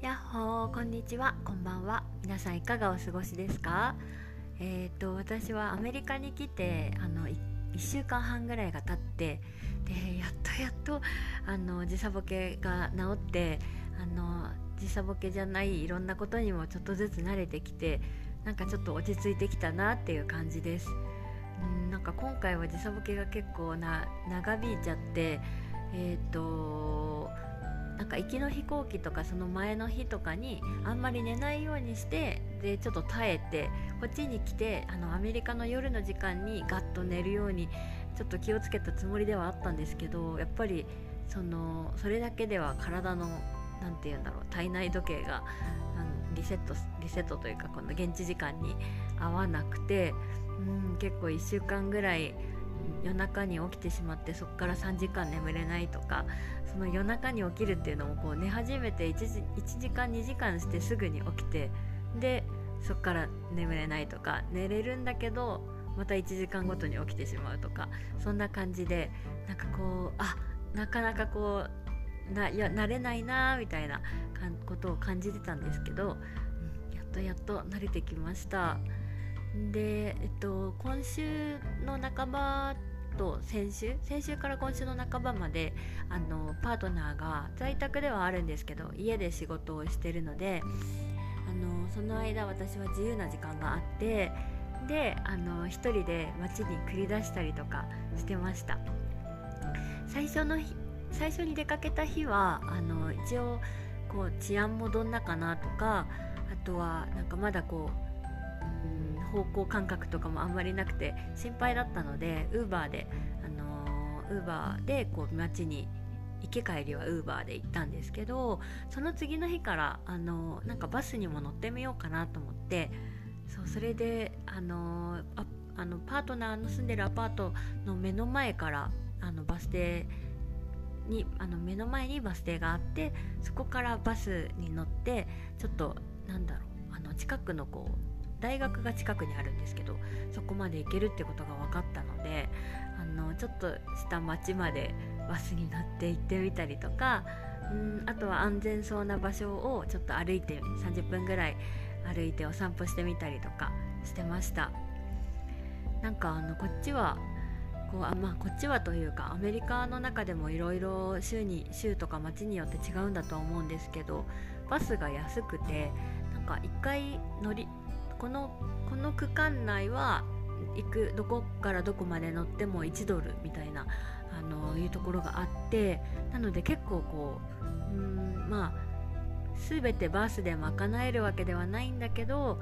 やっほーこんにちは。こんばんは。皆さんいかがお過ごしですか？えっ、と私はアメリカに来てあの1週間半ぐらいが経ってでやっとやっとあの時差ボケが治ってあの時差ボケじゃないいろんなことにもちょっとずつ慣れてきてなんかちょっと落ち着いてきたなっていう感じです。うんなんか今回は時差ボケが結構な長引いちゃってえっ、となんか行きの飛行機とかその前の日とかにあんまり寝ないようにしてでちょっと耐えてこっちに来てあのアメリカの夜の時間にガッと寝るようにちょっと気をつけたつもりではあったんですけどやっぱりそのそれだけでは体の何て言うんだろう体内時計がリセットリセットというかこの現地時間に合わなくてうん結構1週間ぐらい夜中に起きてしまってそこから3時間眠れないとかその夜中に起きるっていうのもこう寝始めて 1, 時1時間2時間してすぐに起きてでそこから眠れないとか寝れるんだけどまた1時間ごとに起きてしまうとかそんな感じでなんかこうあなかなかこうないや慣れないなみたいなことを感じてたんですけど、うん、やっとやっと慣れてきました。で、えっと、今週の半ばと先週先週から今週の半ばまであのパートナーが在宅ではあるんですけど家で仕事をしてるのであのその間私は自由な時間があってであの一人で街に繰り出したりとかしてました。最初の日最初に出かけた日はあの一応こう治安もどんなかなとかあとはなんかまだこう、方向感覚とかもあんまりなくて心配だったのでウーバーであのウーバーでこう街に行き帰りはウーバーで行ったんですけどその次の日からあのなんかバスにも乗ってみようかなと思ってそうそれであのああのパートナーの住んでるアパートの目の前からあのバス停にあの目の前にバス停があってそこからバスに乗ってちょっとなんだろうあの近くのこう大学が近くにあるんですけどそこまで行けるってことが分かったのであのちょっとした町までバスに乗って行ってみたりとかうんあとは安全そうな場所をちょっと歩いて30分ぐらい歩いてお散歩してみたりとかしてました。なんかあのこっちはこうあまあこっちはというかアメリカの中でもいろいろ州に州とか町によって違うんだと思うんですけどバスが安くてなんか1回乗りこのこの区間内は行くどこからどこまで乗っても1ドルみたいなあのいうところがあってなので結構こううんまあ全てバスで賄えるわけではないんだけど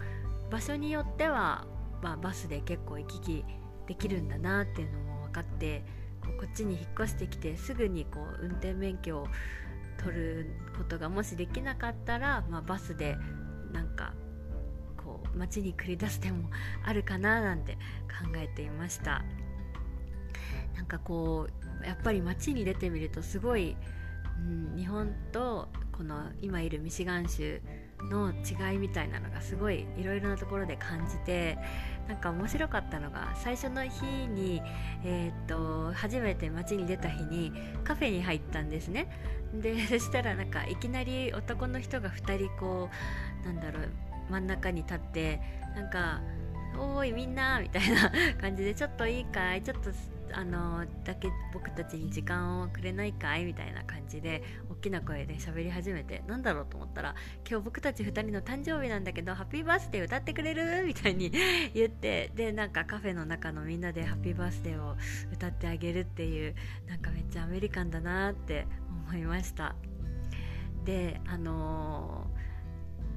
場所によっては、まあ、バスで結構行き来できるんだなっていうのも分かってここっちに引っ越してきてすぐにこう運転免許を取ることがもしできなかったら、まあ、バスでなんか街に繰り出す手もあるかななんて考えていました。なんかこうやっぱり街に出てみるとすごい、うん、日本とこの今いるミシガン州の違いみたいなのがすごいいろいろなところで感じてなんか面白かったのが最初の日に、えー、っと初めて街に出た日にカフェに入ったんですね。でそしたらなんかいきなり男の人が2人こうなんだろう真ん中に立ってなんか「おーいみんな」みたいな 感じで「ちょっといいかいちょっとあのだけ僕たちに時間をくれないかいみたいな感じで大きな声で喋り始めてなんだろうと思ったら今日僕たち2人の誕生日なんだけどハッピーバースデー歌ってくれる？みたいに 言ってでなんかカフェの中のみんなでハッピーバースデーを歌ってあげるっていうなんかめっちゃアメリカンだなって思いました。であのー、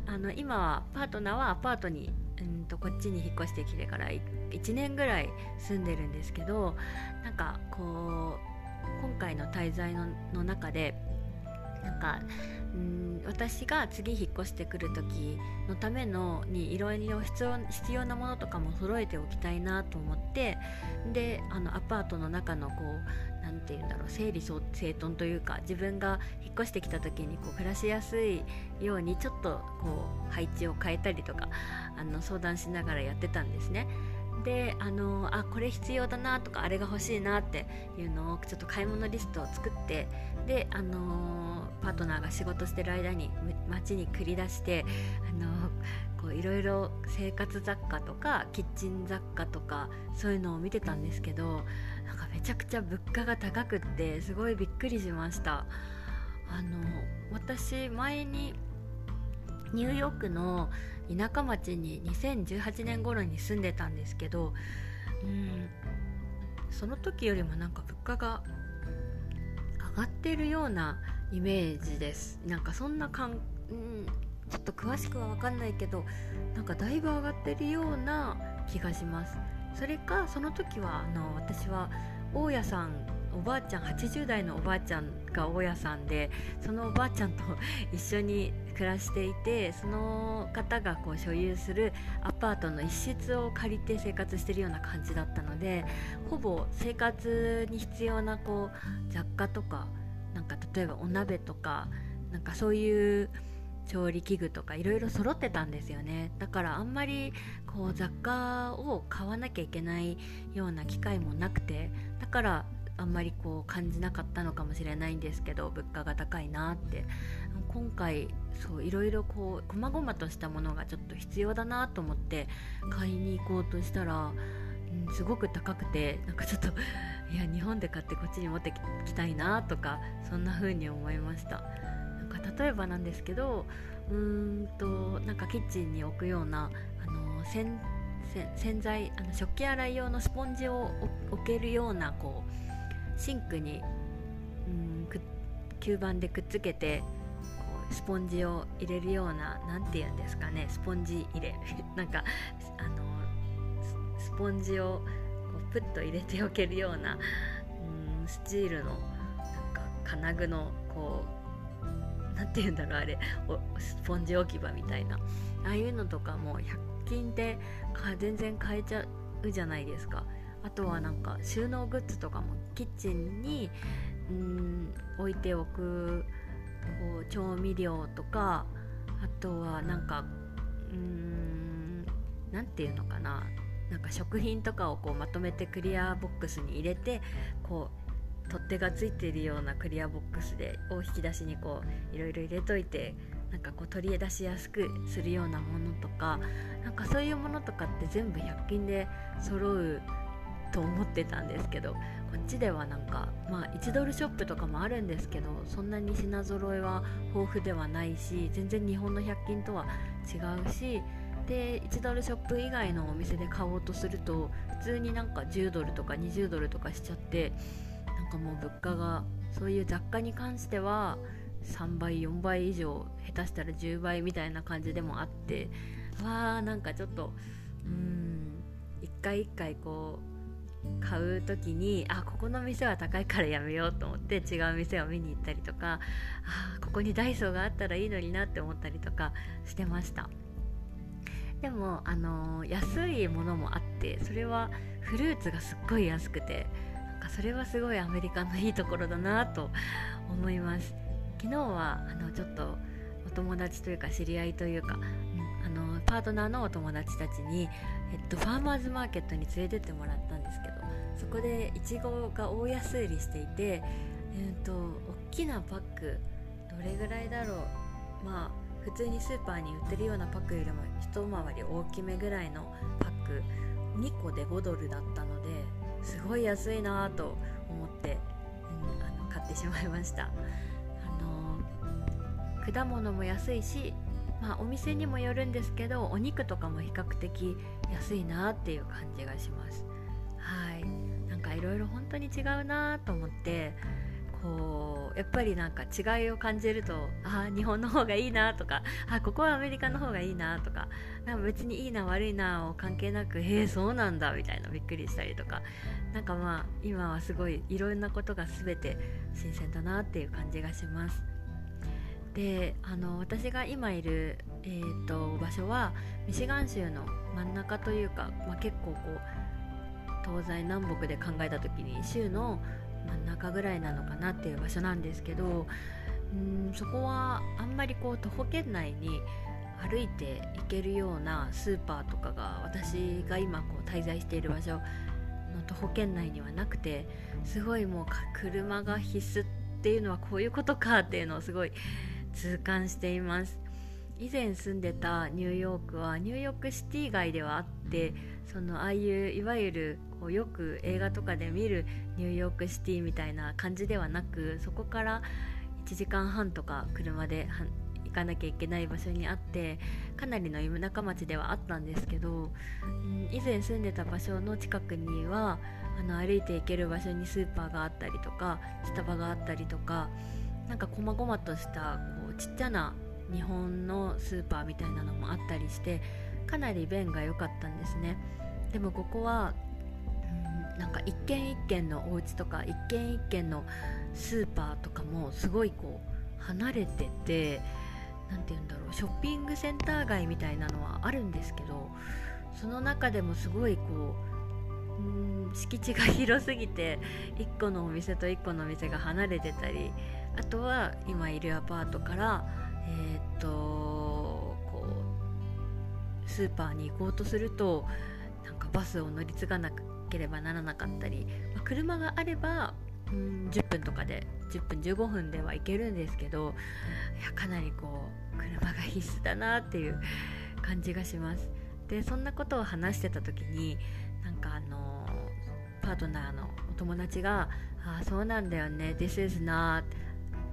あの今はパートナーはアパートにうんとこっちに引っ越してきてから1年ぐらい住んでるんですけどなんかこう今回の滞在のの中でなんかうん私が次引っ越してくる時のためのにいろいろ必要必要なものとかも揃えておきたいなと思ってであのアパートの中のこう何て言う整理整頓というか自分が引っ越してきた時にこう暮らしやすいようにちょっとこう配置を変えたりとかあの相談しながらやってたんですね。であのあこれ必要だなとかあれが欲しいなっていうのをちょっと買い物リストを作ってであのパートナーが仕事してる間に街に繰り出してあのこういろいろ生活雑貨とかキッチン雑貨とかそういうのを見てたんですけどなんかめちゃくちゃ物価が高くってすごいびっくりしました。あの私前にニューヨークの田舎町に2018年頃に住んでたんですけどうんその時よりもなんか物価が上がってるようなイメージです。なんかそんなかん、うん、ちょっと詳しくは分かんないけどなんかだいぶ上がってるような気がします。それかその時はあの私は大家さんおばあちゃん80代のおばあちゃんが大家さんでそのおばあちゃんと一緒に暮らしていてその方がこう所有するアパートの一室を借りて生活してるような感じだったのでほぼ生活に必要なこう雑貨とかなんか例えばお鍋とかなんかそういう調理器具とかいろいろ揃ってたんですよね。だからあんまりこう雑貨を買わなきゃいけないような機会もなくてだからあんまりこう感じなかったのかもしれないんですけど物価が高いなって今回そういろいろこう細々としたものがちょっと必要だなと思って買いに行こうとしたら、うん、すごく高くてなんかちょっといや日本で買ってこっちに持ってきたいなとかそんな風に思いました。なんか例えばなんですけどうーんとなんかキッチンに置くようなあの洗洗剤あの食器洗い用のスポンジを置けるようなこうシンクにうん吸盤でくっつけてスポンジを入れるような何て言うんですかねスポンジ入れ。なんかあのスポンジをこうプッと入れておけるようなうんスチールのなんか金具のこう何て言うんだろうあれ。スポンジ置き場みたいな。ああいうのとかも100均で全然買えちゃうじゃないですか。あとはなんか収納グッズとかもキッチンにうん置いておくこう調味料とかあとはなんかうん何て言うのかな。なんか食品とかをこうまとめてクリアボックスに入れてこう取っ手がついているようなクリアボックスでを引き出しにこういろいろ入れといてなんかこう取り出しやすくするようなものとかなんかそういうものとかって全部100均で揃うと思ってたんですけどこっちではなんかまあ1ドルショップとかもあるんですけどそんなに品揃えは豊富ではないし全然日本の100均とは違うしで1ドルショップ以外のお店で買おうとすると普通になんか10ドルとか20ドルとかしちゃってなんかもう物価がそういう雑貨に関しては3倍4倍以上下手したら10倍みたいな感じでもあってわーなんかちょっとうん一回一回こう買う時にあここの店は高いからやめようと思って違う店を見に行ったりとかあここにダイソーがあったらいいのになって思ったりとかしてました。でも、あのー、安いものもあってそれはフルーツがすっごい安くてなんかそれはすごいアメリカのいいところだなと思います。昨日はあのちょっとお友達というか知り合いというか、パートナーのお友達たちに、えっと、ファーマーズマーケットに連れてってもらったんですけどそこでいちごが大安売りしていて、えーと、大きなパックどれぐらいだろう。まあ普通にスーパーに売ってるようなパックよりも一回り大きめぐらいのパック2個で5ドルだったのですごい安いなと思って、うん、あの買ってしまいました、あの、果物も安いし、まあ、お店にもよるんですけどお肉とかも比較的安いなっていう感じがします。はい。ろいろ本当に違うなと思ってこうやっぱりなんか違いを感じるとあ日本の方がいいなとかあここはアメリカの方がいいなとかなんか別にいいな悪いなを関係なくへえそうなんだみたいなびっくりしたりとか。なんかまあ今はすごいいろんなことが全て新鮮だなっていう感じがします。であの私が今いる、えーと場所はミシガン州の真ん中というか、まあ、結構こう東西南北で考えた時に州の真ん中ぐらいなのかなっていう場所なんですけどうんそこはあんまりこう徒歩圏内に歩いて行けるようなスーパーとかが私が今こう滞在している場所の徒歩圏内にはなくてすごいもう車が必須っていうのはこういうことかっていうのをすごい痛感しています。以前住んでたニューヨークはニューヨークシティ街ではあってそのああいういわゆるこうよく映画とかで見るニューヨークシティみたいな感じではなくそこから1時間半とか車で行かなきゃいけない場所にあってかなりの田舎町ではあったんですけど、うん、以前住んでた場所の近くにはあの歩いて行ける場所にスーパーがあったりとかスタバがあったりとかなんか細々としたこうちっちゃな日本のスーパーみたいなのもあったりしてかなり便が良かったんですね。でもここはうんなんか一軒一軒のお家とか一軒一軒のスーパーとかもすごいこう離れてて何て言うんだろうショッピングセンター街みたいなのはあるんですけどその中でもすごいこううん敷地が広すぎて1個のお店と1個のお店が離れてたりあとは今いるアパートからえー、っとこうスーパーに行こうとするとなんかバスを乗り継がなければならなかったり、まあ、車があればうん10分とかで10分15分では行けるんですけどいやかなりこう車が必須だなっていう感じがします。でそんなことを話してた時になんかあのパートナーのお友達が「ああそうなんだよね。This is not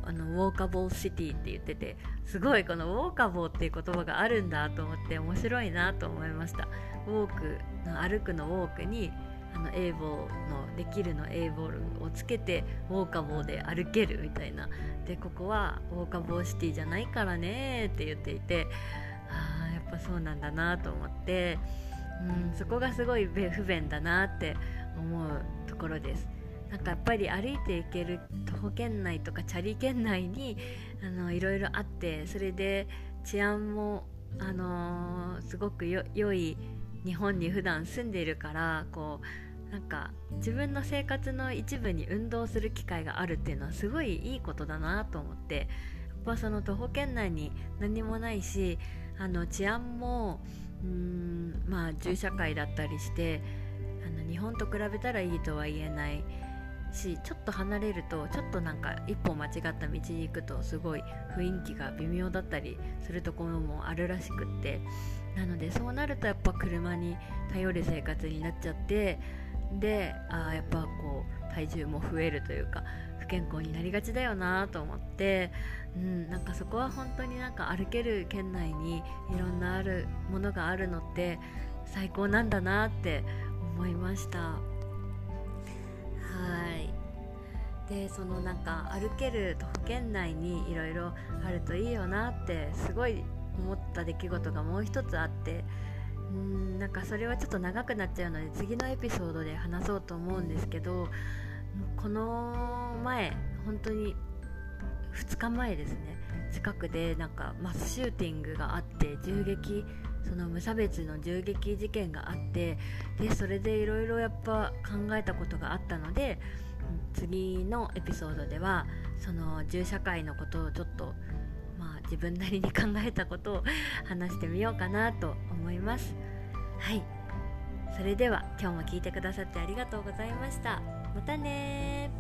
あのウォーカボーシティって言っててすごいこのウォーカボーっていう言葉があるんだと思って面白いなと思いました。ウォークの歩くのウォークにあのエイボーのできるのエイボールをつけてウォーカボーで歩けるみたいな。でここはウォーカボーシティじゃないからねって言っていてああやっぱそうなんだなと思ってうんそこがすごい不便だなって思うところです。なんかやっぱり歩いていける徒歩圏内とかチャリ圏内にあのいろいろあってそれで治安も、あのー、すごく良い日本に普段住んでいるからこうなんか自分の生活の一部に運動する機会があるっていうのはすごいいいことだなと思ってやっぱその徒歩圏内に何もないしあの治安もうんまあ銃社会だったりしてあの日本と比べたらいいとは言えない。しちょっと離れるとちょっとなんか一歩間違った道に行くとすごい雰囲気が微妙だったりするところもあるらしくってなのでそうなるとやっぱ車に頼る生活になっちゃってであやっぱこう体重も増えるというか不健康になりがちだよなと思って、うん、なんかそこは本当になんか歩ける県内にいろんなあるものがあるのって最高なんだなって思いました。でそのなんか歩ける徒歩圏内にいろいろあるといいよなってすごい思った出来事がもう一つあってうんなんかそれはちょっと長くなっちゃうので次のエピソードで話そうと思うんですけどこの前本当に2日前ですね近くでなんかマスシューティングがあって銃撃その無差別の銃撃事件があってでそれでいろいろやっぱ考えたことがあったので次のエピソードではその銃社会のことをちょっとまあ自分なりに考えたことを 話してみようかなと思います。はい。それでは今日も聞いてくださってありがとうございました。またね